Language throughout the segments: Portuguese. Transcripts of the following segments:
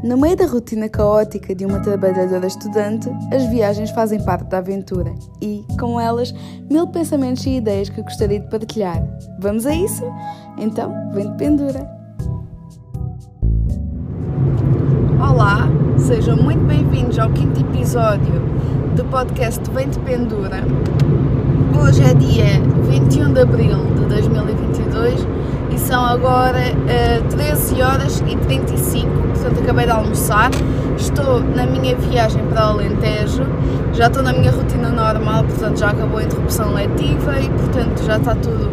No meio da rotina caótica de uma trabalhadora estudante, as viagens fazem parte da aventura e, com elas, mil pensamentos e ideias que gostaria de partilhar. Vamos a isso? Então, vem de pendura! Olá, sejam muito bem-vindos ao quinto episódio do podcast Vem de Pendura. Hoje é dia 21 de abril de 2022 são agora uh, 13 horas e 35, portanto acabei de almoçar. Estou na minha viagem para Alentejo, já estou na minha rotina normal, portanto já acabou a interrupção letiva e portanto já está tudo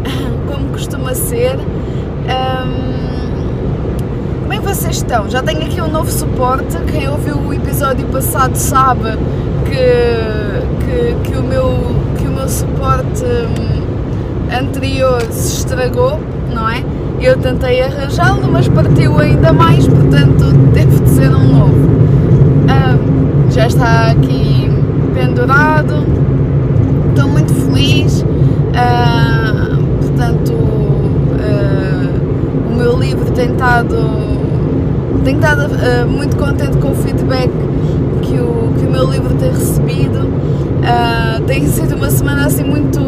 como costuma ser. Um, como é que vocês estão? Já tenho aqui um novo suporte. Quem ouviu o episódio passado sabe que, que, que o, meu, que o meu suporte hum, anterior se estragou, não é? Eu tentei arranjá-lo, mas partiu ainda mais, portanto teve de ser um novo. Um, já está aqui pendurado, estou muito feliz. Uh, portanto, uh, o meu livro tem estado tenho estado uh, muito contente com o feedback que o, que o meu livro tem recebido. Uh, tem sido uma semana assim muito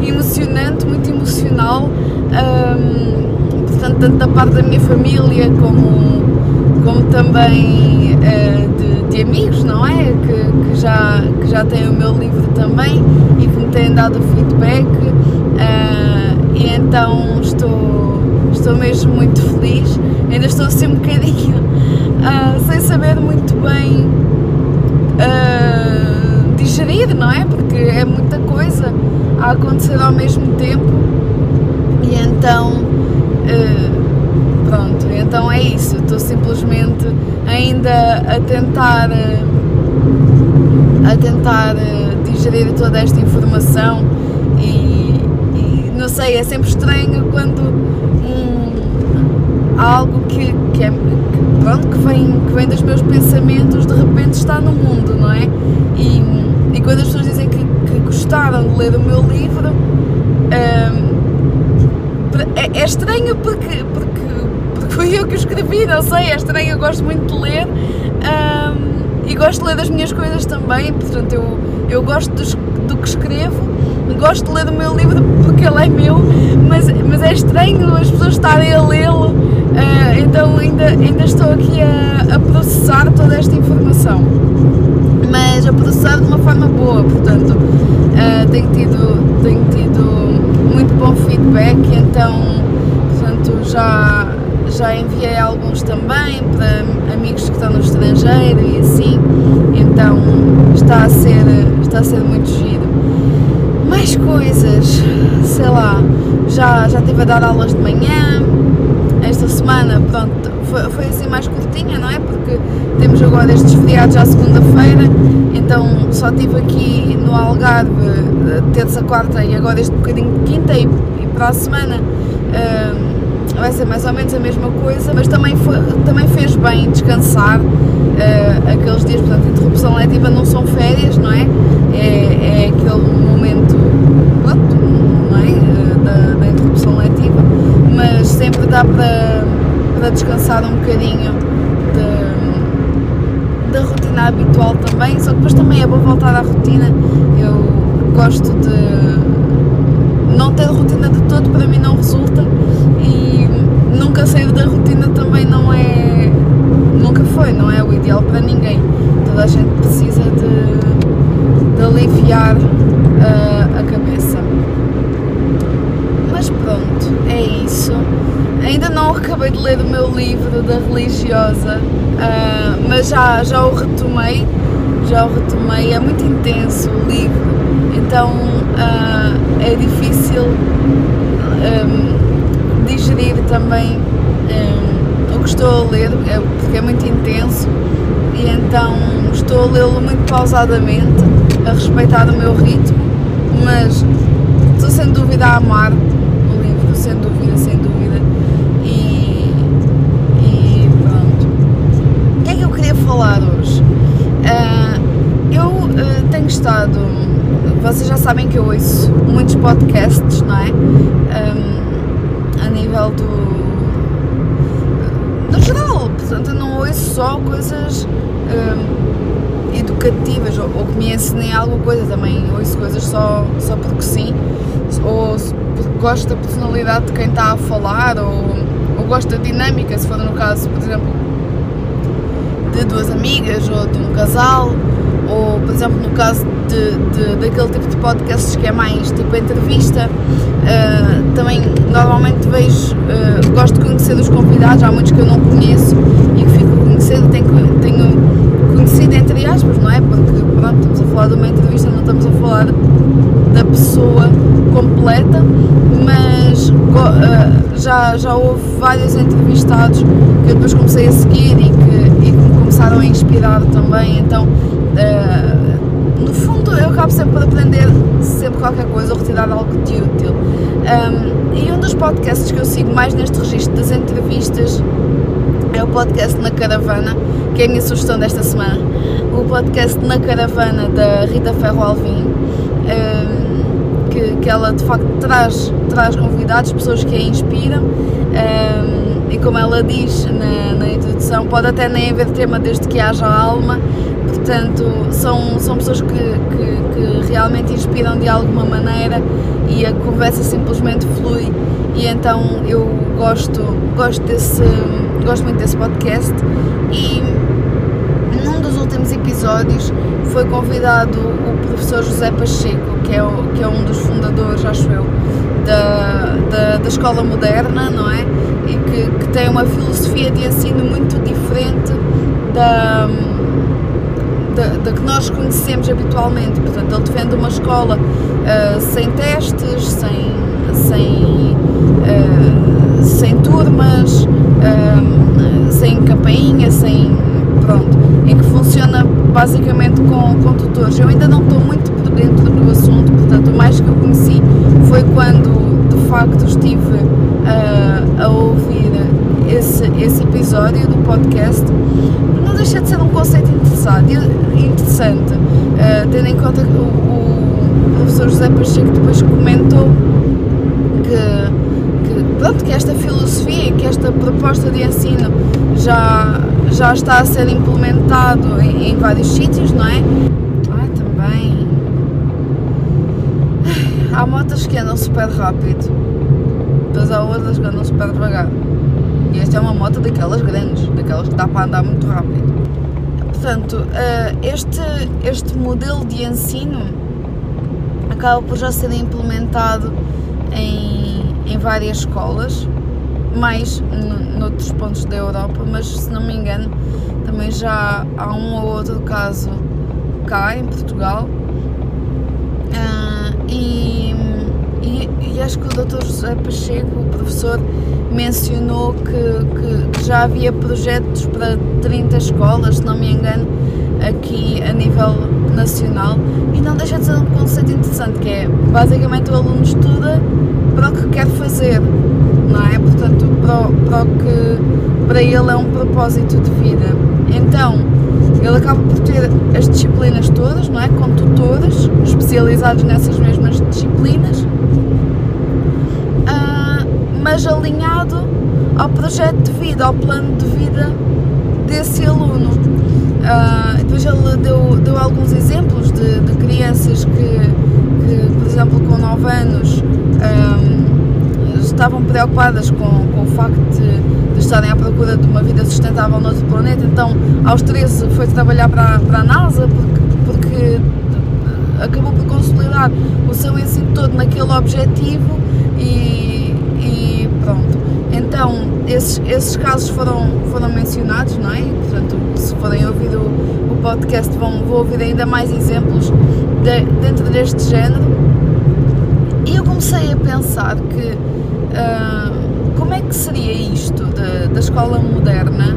emocionante, muito emocional, um, portanto, tanto da parte da minha família como, como também uh, de, de, amigos, não é? Que, que, já, que já têm o meu livro também e que me têm dado feedback. e então estou, estou mesmo muito feliz ainda estou assim um bocadinho uh, sem saber muito bem digerir, não é? Porque é muita coisa a acontecer ao mesmo tempo e então uh, pronto, então é isso, estou simplesmente ainda a tentar a tentar digerir toda esta informação e, e não sei, é sempre estranho quando um algo que, que, é, que, pronto, que, vem, que vem dos meus pensamentos de repente está no mundo, não é? E quando as pessoas dizem que, que gostaram de ler o meu livro, hum, é, é, estranho porque, porque, porque fui eu que o escrevi, não sei, é estranho, eu gosto muito de ler hum, e gosto de ler as minhas coisas também, portanto eu, eu gosto dos, do que escrevo gosto de ler o meu livro porque ele é meu, mas, mas é estranho as pessoas estarem a lê-lo, uh, então ainda, ainda estou aqui a, a, processar toda esta informação. Mas a processar de uma forma boa, portanto, uh, tenho, tido, tenho tido muito bom feedback, então, portanto, já, já enviei alguns também para amigos que estão no estrangeiro e assim, então está a ser, está a ser muito giro. Mais coisas, sei lá, já, já estive a dar aulas de manhã, esta semana, pronto, foi, foi assim mais curtinha, não é? Porque temos agora estes feriados à segunda-feira, então só estive aqui no Algarve eh, terça, quarta e agora este bocadinho de quinta e, e para a semana uh, vai ser mais ou menos a mesma coisa, mas também, foi, também fez bem descansar uh, aqueles dias, portanto, interrupção letiva não são descansar um bocadinho de, da rotina habitual também, só que depois também é bom voltar à rotina. Eu gosto de não ter rotina de todo, para mim não resulta e nunca sair da rotina também não é nunca foi, não é o ideal para ninguém. Toda a gente precisa de, de aliviar uh, a cabeça. Mas pronto, é isso. Ainda não acabei de ler o meu livro da religiosa, uh, mas já, já o retomei. Já o retomei, é muito intenso o livro, então uh, é difícil um, digerir também um, que estou a ler, é, porque é muito intenso, e então estou a lê-lo muito pausadamente, a respeitar o meu ritmo, mas estou sem dúvida a amar o livro, sem dúvida. E, e pronto. O que é que eu queria falar hoje? Uh, eu uh, tenho estado. Vocês já sabem que eu ouço muitos podcasts, não é? Um, a nível do só coisas hum, educativas ou, ou, que me ensinem alguma coisa, também ouço coisas só, só porque sim, ou porque gosto da personalidade de quem está a falar, ou, ou gosto da dinâmica, se for no caso, por exemplo, de duas amigas ou de um casal, ou por exemplo no caso de, de, daquele tipo de podcasts que é mais tipo entrevista, uh, também normalmente vejo, uh, gosto de conhecer os convidados, há muitos que eu não conheço e que fico a conhecer, tenho, tenho conhecido entre aspas, não é? Porque pronto, estamos a falar de uma entrevista, não estamos a falar da pessoa completa, mas uh, já, já houve vários entrevistados que eu depois comecei a seguir e que, começaram a inspirar também, então Uh, no fundo, eu acabo sempre por aprender sempre qualquer coisa ou retirar algo de útil. Um, e um dos podcasts que eu sigo mais neste registro das entrevistas é o podcast Na Caravana, que é a minha sugestão desta semana. O podcast Na Caravana da Rita Ferro Alvim, um, que, que ela de facto traz, traz convidados, pessoas que a inspiram. Um, e como ela diz na, na introdução, pode até nem haver tema desde que haja alma, portanto, são, são pessoas que, que, que, realmente inspiram de alguma maneira e a conversa simplesmente flui. E então eu gosto, gosto, desse, gosto muito desse podcast. E num dos últimos episódios foi convidado o professor José Pacheco, que é, o, que é um dos fundadores, acho eu, da, da, da escola moderna, não é? E que, que tem uma filosofia de ensino muito diferente da da, da, que nós conhecemos habitualmente. Portanto, ele defende uma escola uh, sem testes, sem, sem, uh, sem turmas, uh, sem campainha, sem. pronto, basicamente com, com tutores. Eu ainda não estou muito por dentro do assunto, portanto, o mais que eu conheci foi quando de facto estive a ouvir esse, esse episódio do podcast não deixa de ser um conceito interessante, uh, tendo em conta que o, o, professor José Pacheco depois comentou que, pronto, que esta filosofia, que esta proposta de ensino já, já está a ser implementado em, em vários sítios, não é? Ah, também. Há motas que andam super rápido, mas há outras que andam super devagar. E esta é uma moto daquelas grandes, daquelas que dá para andar muito rápido. Portanto, eh, este, este modelo de ensino acaba por já ser implementado em, em várias escolas, mais noutros pontos da Europa, mas se não me engano também já há um ou outro caso cá em Portugal. Uh, e, e, e, acho que o Dr. José Pacheco, o professor, mencionou que, que, que, já havia projetos para 30 escolas, se não me engano, aqui a nível nacional e não deixa de ser um conceito interessante que é basicamente o aluno estuda para o que quer fazer, não é? Portanto, para o, para o que para ele é um propósito de vida. Então, ele acaba por ter as disciplinas todas, não é? Com tutores especializados nessas mesmas disciplinas mas alinhado ao projeto de vida, ao plano de vida desse aluno. Uh, depois ele deu, deu alguns exemplos de, de crianças que, que, por exemplo, com 9 anos um, ah, estavam preocupadas com, com o facto de, de, estarem à procura de uma vida sustentável no outro planeta, então aos 13 foi trabalhar para, para a NASA porque, porque acabou por consolidar o seu ensino todo naquele objetivo e Pronto. Então, esses, esses casos foram, foram mencionados, não é? Portanto, se forem ouvir o, o podcast, vão, vão ouvir ainda mais exemplos de, dentro deste género. E eu comecei a pensar que uh, como é que seria isto de, da escola moderna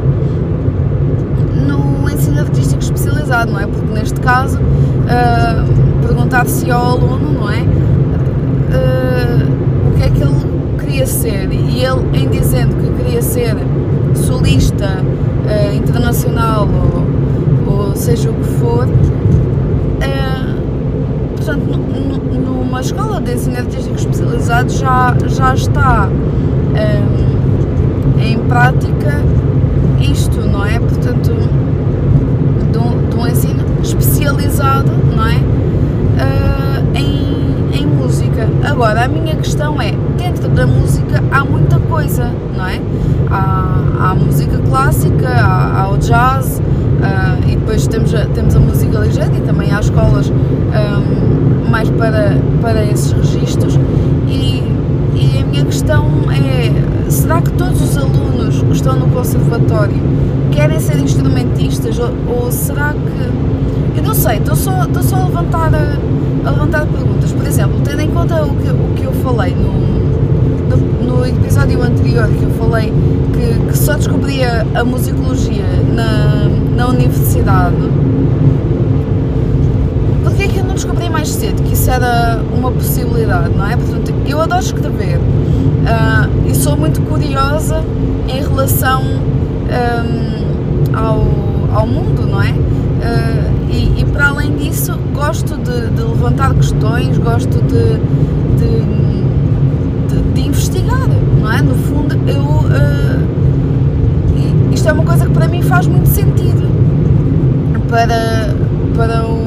no ensino artístico especializado, não é? Porque neste caso, uh, perguntar-se ao aluno, não é? Uh, o que é que ele queria ser e ele em dizendo que queria ser solista internacional ou, ou, seja o que for portanto numa escola de ensino artístico especializado já, já está um, em prática isto, não é? Portanto, de um, de um ensino especializado, não é? Uh, em, em música. Agora, a minha questão é, dentro da música há muita coisa, não é? Há, há música clássica, há, há o jazz, uh, e depois temos a, temos a música ligeira e também há escolas um, mais para, para esses registros. E, e a minha questão é, será que todos os alunos que estão no conservatório querem ser instrumentistas ou, ou será que... Eu não sei, estou só, estou só a, levantar, a levantar perguntas. Por exemplo, tendo em conta o que, o que eu falei no, no, no episódio anterior, que eu falei que, que só descobria a musicologia na, na universidade, porquê é que eu não descobri mais cedo que isso era uma possibilidade, não é? Portanto, eu adoro escrever uh, e sou muito curiosa em relação um, ao, ao mundo, não é? Uh, e, e, para além disso, gosto de, de levantar questões, gosto de, de, de, investigar, não é? No fundo, eu. Uh, isto é uma coisa que para mim faz muito sentido para, para o,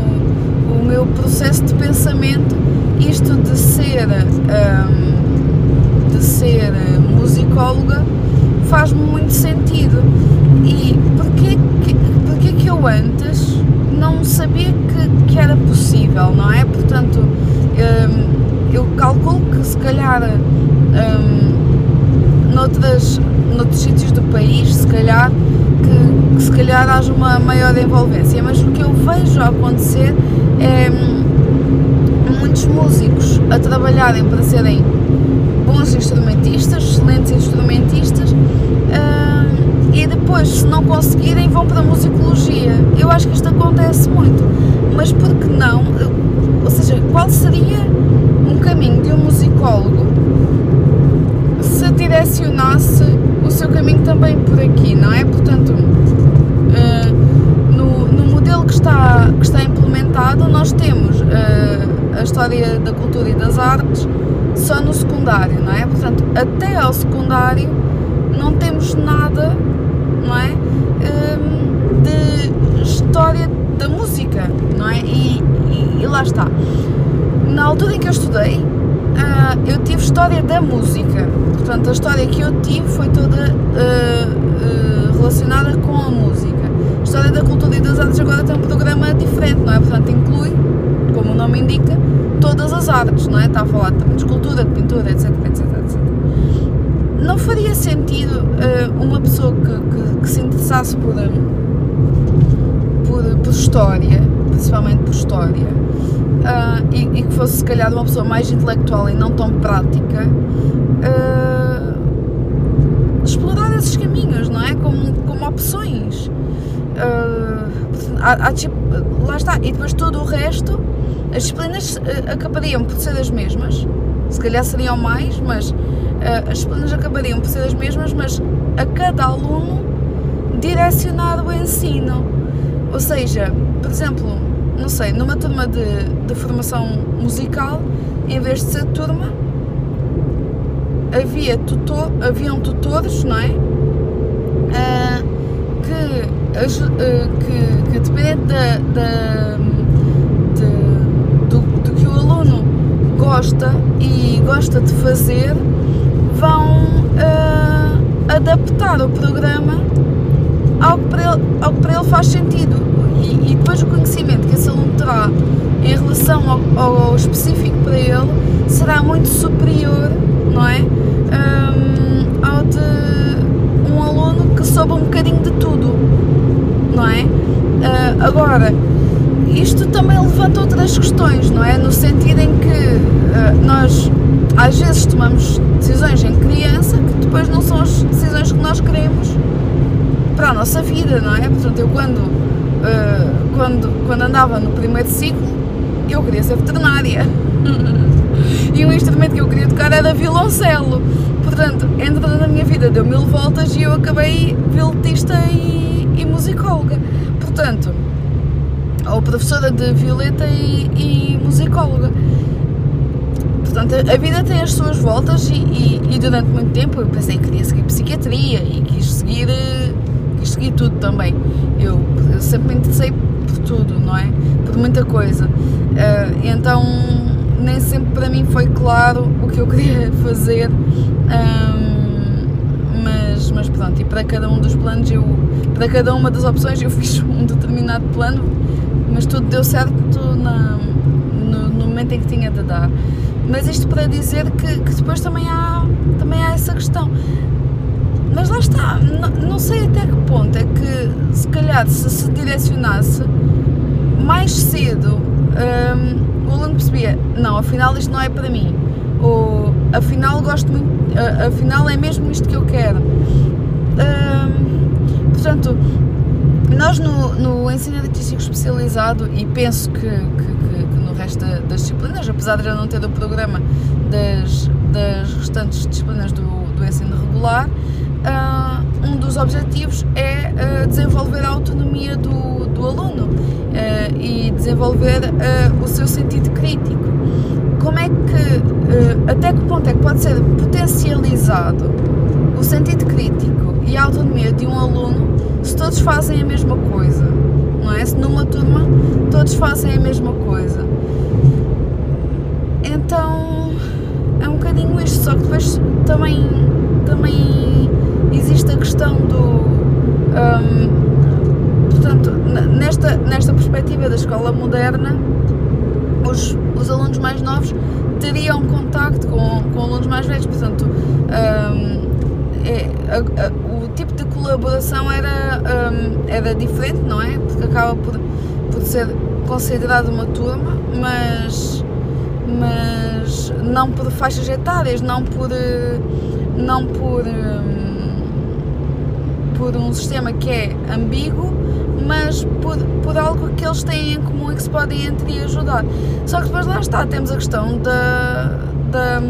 o meu processo de pensamento, isto de ser. Um, de ser musicóloga faz-me muito sentido. E porquê que, porquê que eu antes não sabia que, que era possível, não é? Portanto, um, eu calculo que se calhar um, noutras, noutros sítios do país, se calhar, que, que, se calhar haja uma maior envolvência, mas o que eu vejo acontecer é hum, muitos músicos a trabalharem para serem bons instrumentistas, excelentes instrumentistas, uh, e depois, se não conseguirem, vão para a musicologia. Eu acho que isto acontece muito, mas por que não? Ou seja, qual seria um caminho de um musicólogo se direcionasse o seu caminho também por aqui, não é? Portanto, uh, no, no, modelo que está, que está implementado, nós temos uh, a história da cultura e das artes só no secundário, não é? Portanto, até ao secundário não temos nada, não é? Um, de história da música, não é? E, e, e, lá está. Na altura em que eu estudei, uh, eu tive história da música. Portanto, a história que eu tive foi toda uh, uh, relacionada com a música. História da cultura e das artes agora tem um programa diferente, não é? Portanto, inclui, como o nome indica, todas as artes, não é? Está a falar de escultura, de pintura, etc, etc, etc. Não faria sentido uh, uma pessoa que, que, que, se interessasse por, por, por história, principalmente por história, uh, e, e, que fosse se calhar uma pessoa mais intelectual e não tão prática, uh, explorar esses caminhos, não é? Como, como opções. Há, há, tipo, lá está, e depois todo o resto as disciplinas uh, acabariam por ser as mesmas, se calhar seriam mais, mas uh, as disciplinas acabariam por ser as mesmas, mas a cada aluno direcionado o ensino. Ou seja, por exemplo, não sei, numa turma de, de formação musical, em vez de ser turma, havia tutor, haviam tutores, não é? Uh, que, uh, que, que dependendo da, da gosta e gosta de fazer, vão uh, adaptar o programa ao que para ele, ao que para ele faz sentido. E, e, depois o conhecimento que esse aluno terá em relação ao, ao específico para ele será muito superior, não é? Um, ao de um aluno que soube um bocadinho de tudo, não é? Uh, agora, isto também levanta outras questões, não é? No sentido em que uh, nós às vezes tomamos decisões em criança que depois não são as decisões que nós queremos para a nossa vida, não é? Portanto, eu quando, uh, quando, quando andava no primeiro ciclo, eu queria ser veterinária. e o instrumento que eu queria tocar era violoncelo. Portanto, entra na minha vida, deu mil voltas e eu acabei violetista e, e musicóloga. Portanto, ou professora de violeta e, e musicóloga. Portanto, a vida tem as suas voltas e, e, e, durante muito tempo eu pensei que queria seguir psiquiatria e quis seguir, seguir tudo também. Eu, eu sempre me interessei por tudo, não é? Por muita coisa. Uh, então nem sempre para mim foi claro o que eu queria fazer. Um, mas, mas pronto, e para cada um dos planos eu, para cada uma das opções eu fiz um determinado plano, mas tudo deu certo na, no, no momento em que tinha de dar. Mas isto para dizer que, que depois também há, também há essa questão. Mas lá está, não, não sei até que ponto é que se calhar se se direcionasse mais cedo um, o aluno percebia, não, afinal isto não é para mim, ou afinal gosto muito, afinal é mesmo isto que eu quero. Um, portanto, nós no, no ensino artístico especializado, e penso que, que, que, que no resto das disciplinas, apesar de eu não ter o programa das, das restantes disciplinas do, do ensino regular, uh, um dos objetivos é uh, desenvolver a autonomia do, do aluno uh, e desenvolver o seu sentido crítico. Como é que, até que ponto é que pode ser potencializado o sentido crítico e a autonomia de um aluno se todos fazem a mesma coisa? Não é? Se numa turma todos fazem a mesma coisa. Então é um bocadinho isto, só que depois também, também existe a questão do. Um, portanto, nesta, nesta perspectiva da escola moderna, os, os alunos mais novos teriam contacto com, com alunos mais velhos, portanto, um, é, a, a, o tipo de colaboração era, um, era diferente, não é? Porque acaba por, por ser considerado uma turma, mas, mas não por faixas etárias, não por, não por por um sistema que é ambíguo, mas por, por algo que eles têm em comum e que se podem entre ajudar. Só que depois lá está, temos a questão da, da,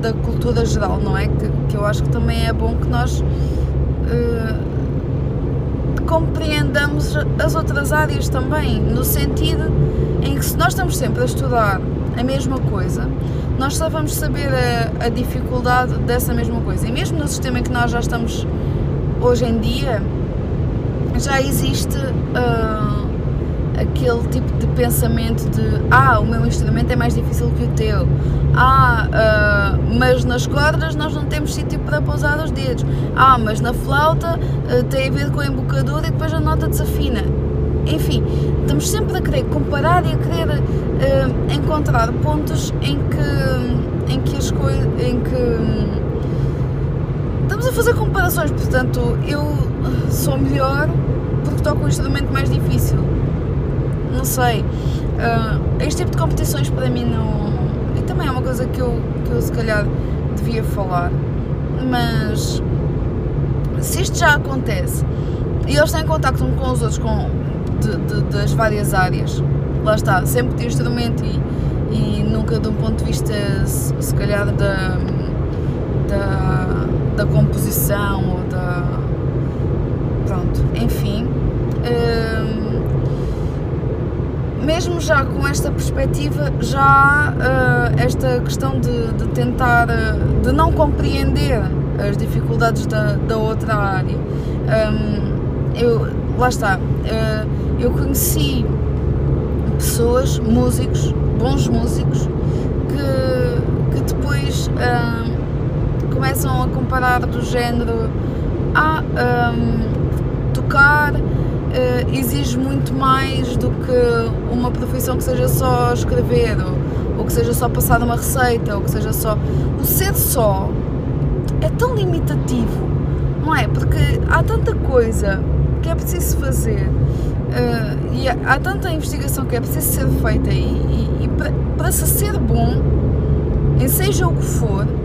da cultura geral, não é? Que, que eu acho que também é bom que nós uh, compreendamos as outras áreas também, no sentido em que se nós estamos sempre a estudar a mesma coisa, nós só vamos saber a, a dificuldade dessa mesma coisa. E mesmo no sistema em que nós já estamos hoje em dia já existe uh, aquele tipo de pensamento de ah, o meu instrumento é mais difícil que o teu, ah, uh, mas nas cordas nós não temos sítio para pousar os dedos, ah, mas na flauta uh, tem a ver com a embocadura e depois a nota desafina. Enfim, estamos sempre a querer comparar e a querer encontrar pontos em que, em que as coisas. em que estamos a fazer comparações, portanto, eu sou melhor porque toco um instrumento mais difícil. Não sei. Uh, este tipo de competições para mim não. E também é uma coisa que eu, que eu se calhar devia falar. Mas se isto já acontece e eles têm contacto uns com os outros com, de, de, das várias áreas, lá está, sempre de instrumento e, e nunca de um ponto de vista se, se calhar da, da da composição ou da. Pronto, enfim. Hum, mesmo já com esta perspectiva, já há uh, esta questão de, de tentar, uh, de não compreender as dificuldades da, da outra área. Um, eu, lá está, uh, eu conheci pessoas, músicos, bons músicos, que, que depois começam a comparar do género ah, um, tocar uh, exige muito mais do que uma profissão que seja só escrever ou, que seja só passar uma receita ou que seja só o ser só é tão limitativo não é? Porque há tanta coisa que é preciso fazer uh, e há, tanta investigação que é preciso ser feita e, e, e para, se ser bom em seja o que for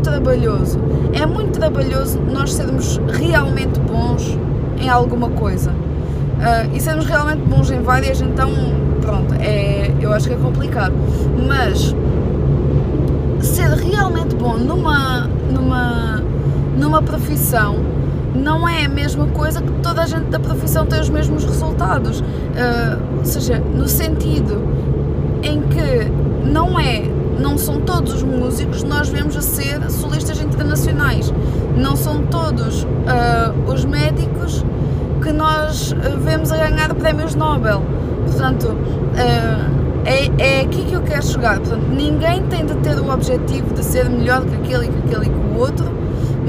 muito trabalhoso. É muito trabalhoso nós sermos realmente bons em alguma coisa. Uh, e sermos realmente bons em várias, então, pronto, é, eu acho que é complicado. Mas ser realmente bom numa, numa, numa profissão não é a mesma coisa que toda a gente da profissão tem os mesmos resultados. Uh, ou seja, no sentido em que não é são todos os músicos que nós vemos a ser solistas internacionais, não são todos uh, os médicos que nós vemos a ganhar prémios Nobel. Portanto, uh, é, é aqui que eu quero chegar. Portanto, ninguém tem de ter o objetivo de ser melhor que aquele que aquele e que o outro,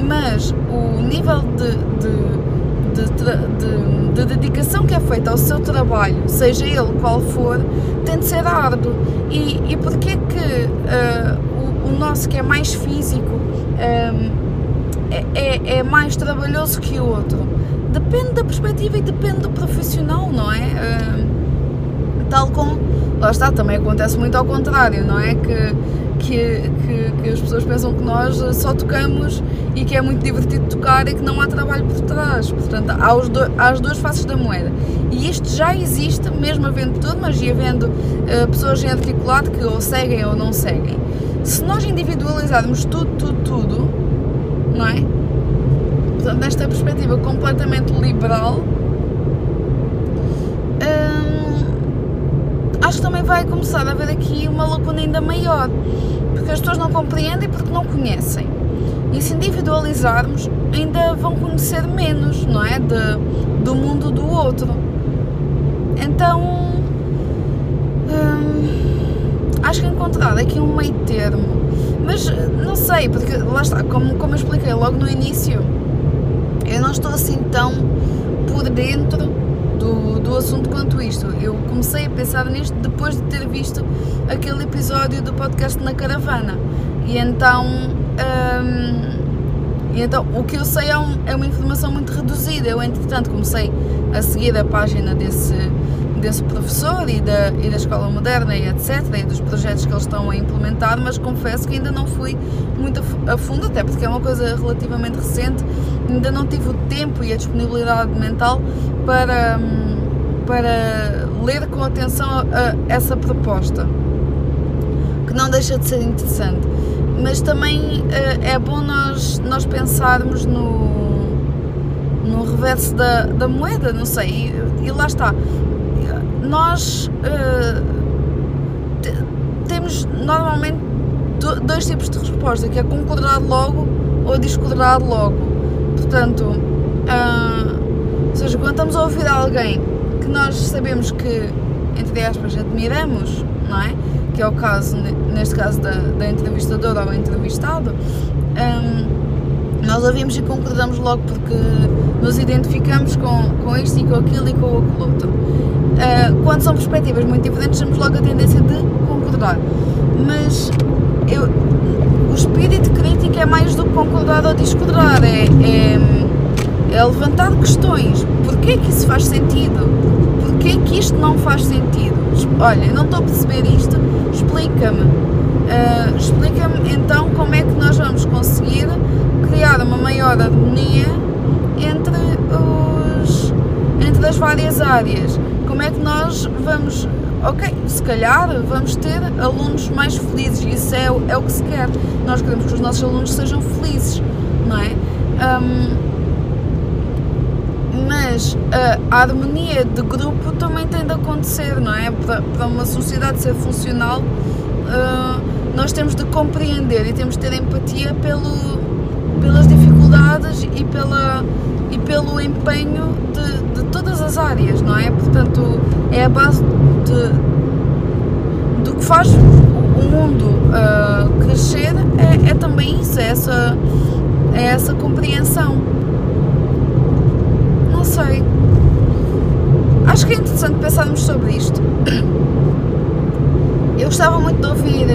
mas o nível de, de, de, de, dedicação que é feita ao seu trabalho, seja ele qual for, tem de ser árduo. E, e porquê que uh, o, o, nosso, que é mais físico, um, ehm, é, é, é, mais trabalhoso que o outro? Depende da perspectiva e depende do profissional, não é? Uh, tal como lá está, também acontece muito ao contrário, não é? Que, que, que, que, as pessoas pensam que nós só tocamos e que é muito divertido tocar e que não há trabalho por trás. Portanto, há, os do, há as duas faces da moeda. E isto já existe, mesmo havendo turmas e havendo uh, pessoas em articulado que ou seguem ou não seguem. Se nós individualizarmos tudo, tudo, tudo, não é? Portanto, nesta perspectiva completamente liberal, acho que também vai começar a haver aqui uma lacuna ainda maior, porque as pessoas não compreendem porque não conhecem. E se individualizarmos, ainda vão conhecer menos, não é? De, do mundo do outro. Então, hum, acho que encontrar aqui um meio termo. Mas não sei, porque lá está, como, como eu expliquei logo no início, eu não estou assim tão por dentro do, assunto quanto isto. Eu comecei a pensar nisto depois de ter visto aquele episódio do podcast na caravana. E então, hum, e então o que eu sei é, um, é uma informação muito reduzida. Eu, entretanto, comecei a seguir a página desse, desse professor e da, e da escola moderna e etc. e dos projetos que eles estão a implementar, mas confesso que ainda não fui muito a fundo, até porque é uma coisa relativamente recente, ainda não tive o tempo e a disponibilidade mental para, para ler com atenção a, essa proposta, que não deixa de ser interessante. Mas também eh, é bom nós, nós pensarmos no, no reverso da, da moeda, não sei, e, e lá está. Nós uh, temos normalmente dois tipos de resposta, que é concordar logo ou discordar logo. Portanto, uh, ou seja, quando estamos a ouvir alguém nós sabemos que, entre aspas, admiramos, não é? Que é o caso, neste caso, da, da entrevistadora ou entrevistado, um, nós ouvimos e concordamos logo porque nos identificamos com, com isto e com aquilo e com o outro. Uh, quando são perspectivas muito diferentes, temos logo a tendência de concordar. Mas eu, o espírito crítico é mais do que concordar ou discordar, é, é é levantar questões. Porquê que isso faz sentido? Porquê que isto não faz sentido? Olha, não estou a perceber isto, explica-me. Uh, explica-me então como é que nós vamos conseguir criar uma maior harmonia entre, os, entre as várias áreas. Como é que nós vamos ok, se calhar vamos ter alunos mais felizes isso é, é o que se quer. Nós queremos que os nossos alunos sejam felizes, não é? Um, mas a, harmonia de grupo também tem de acontecer, não é? Para, para uma sociedade ser funcional, uh, nós temos de compreender e temos de ter empatia pelo, pelas dificuldades e, pela, e pelo empenho de, de todas as áreas, não é? Portanto, é a base de, do que faz o mundo uh, crescer, é, é também isso, é essa, é essa compreensão Acho que é interessante pensarmos sobre isto. Eu gostava muito de ouvir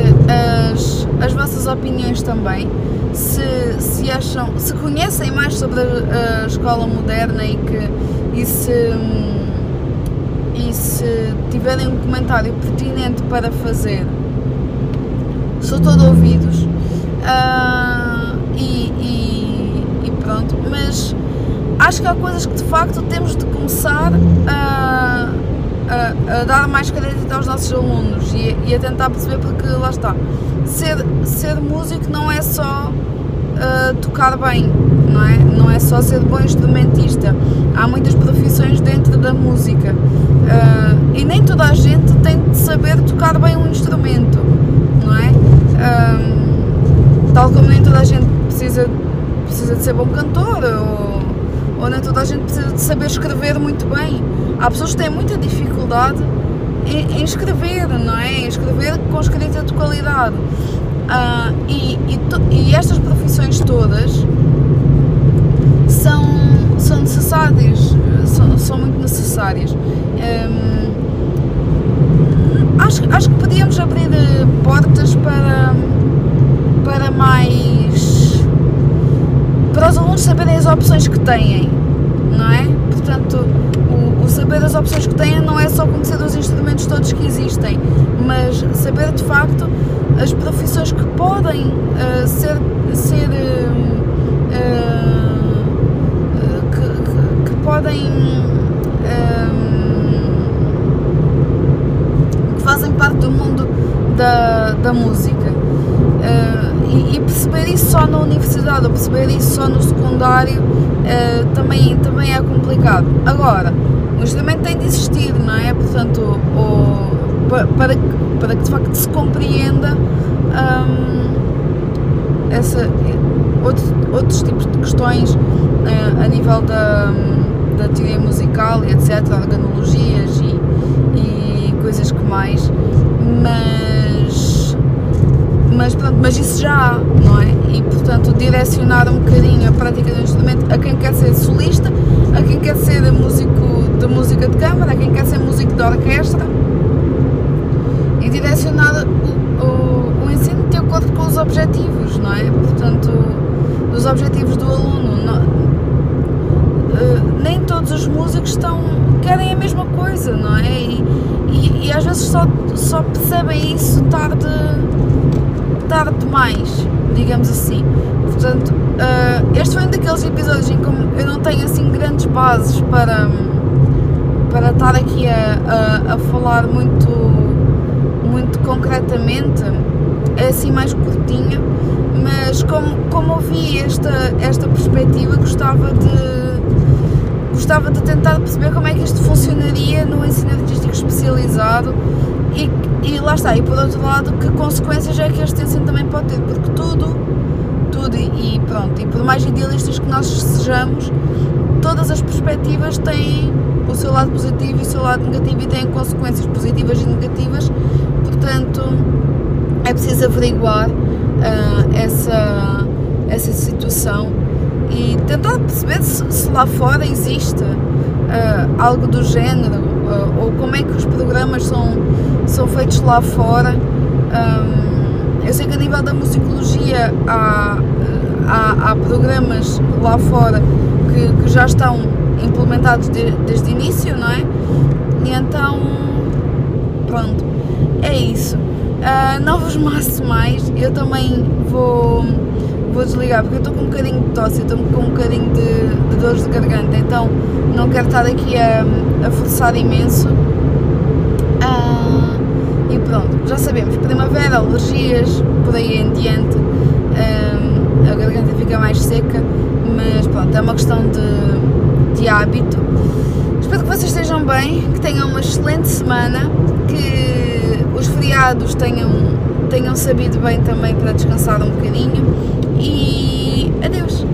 as, as vossas opiniões também. Se, se acham, se conhecem mais sobre a, a escola moderna e que e se, e se tiverem um comentário pertinente para fazer, sou todo ouvidos. Uh, e, e, e pronto, mas acho que há coisas que de facto temos de começar a, a, a dar mais crédito aos nossos alunos e, e, a tentar perceber porque lá está. Ser, ser músico não é só uh, tocar bem, não é? Não é só ser bom instrumentista. Há muitas profissões dentro da música uh, e nem toda a gente tem de saber tocar bem um instrumento, não é? Um, tal como nem toda a gente precisa, precisa de ser bom cantor ou, ou nem toda a gente precisa de saber escrever muito bem. Há pessoas que têm muita dificuldade em, em escrever, não é? Em escrever com escrita de qualidade. Uh, e, e, e, estas profissões todas são, são necessárias, são, são muito necessárias. Um, acho, acho que podíamos abrir portas para, para mais. Os alunos saberem as opções que têm, não é? Portanto, o, o saber as opções que têm não é só conhecer os instrumentos todos que existem, mas saber de facto as profissões que podem uh, ser, ser uh, uh, que, que, que, podem que fazem parte do mundo da, da música e, e, perceber isso só na universidade ou perceber isso só no secundário também, também é complicado agora o instrumento tem de existir, não é? Portanto, o, para, que, para que de facto se compreenda um, essa, outros, outros tipos de questões uh, a nível da, da teoria musical e etc., organologias e, e coisas que mais, mas, mas, pronto, mas isso já há, não é? E portanto direcionar um bocadinho a prática do instrumento a quem quer ser solista, a quem quer ser músico de música de câmara, quem quer ser músico de orquestra e direcionar o, o, o, ensino de acordo com os objetivos, não é? Portanto, os objetivos do aluno. Não, uh, nem todos os músicos estão, querem a mesma coisa, não é? E, e, e às vezes só, só percebem isso tarde, tarde demais, digamos assim. Portanto, uh, este foi um daqueles episódios em que eu não tenho assim grandes bases para para estar aqui a, a, a, falar muito, muito concretamente, é assim mais curtinha, mas como, como ouvi esta, esta perspectiva, gostava de, gostava de tentar perceber como é que isto funcionaria no ensino artístico especializado e, e lá está, e por outro lado, que consequências é que este ensino também pode ter, porque tudo, tudo e, pronto, e por mais idealistas que nós sejamos, todas as perspectivas têm o seu lado positivo e o seu lado negativo e têm consequências positivas e negativas, portanto é preciso averiguar uh, essa, essa situação e tentar perceber se, se lá fora existe uh, algo do género uh, ou como é que os programas são, são feitos lá fora. Um, eu sei que a nível da musicologia há, há, há programas lá fora que, que já estão implementados de, desde o início, não é? E então, pronto, é isso. Uh, não vos maço mais, eu também vou, vou desligar porque eu estou com um bocadinho de tosse, estou com um bocadinho de, de dores de garganta, então não quero estar aqui a, a forçar imenso. Uh, e pronto, já sabemos, primavera, alergias, por aí em diante, uh, a garganta fica mais seca mas pronto, é uma questão de, de hábito. Espero que vocês estejam bem, que tenham uma excelente semana, que os feriados tenham, tenham sabido bem também para descansar um bocadinho e adeus!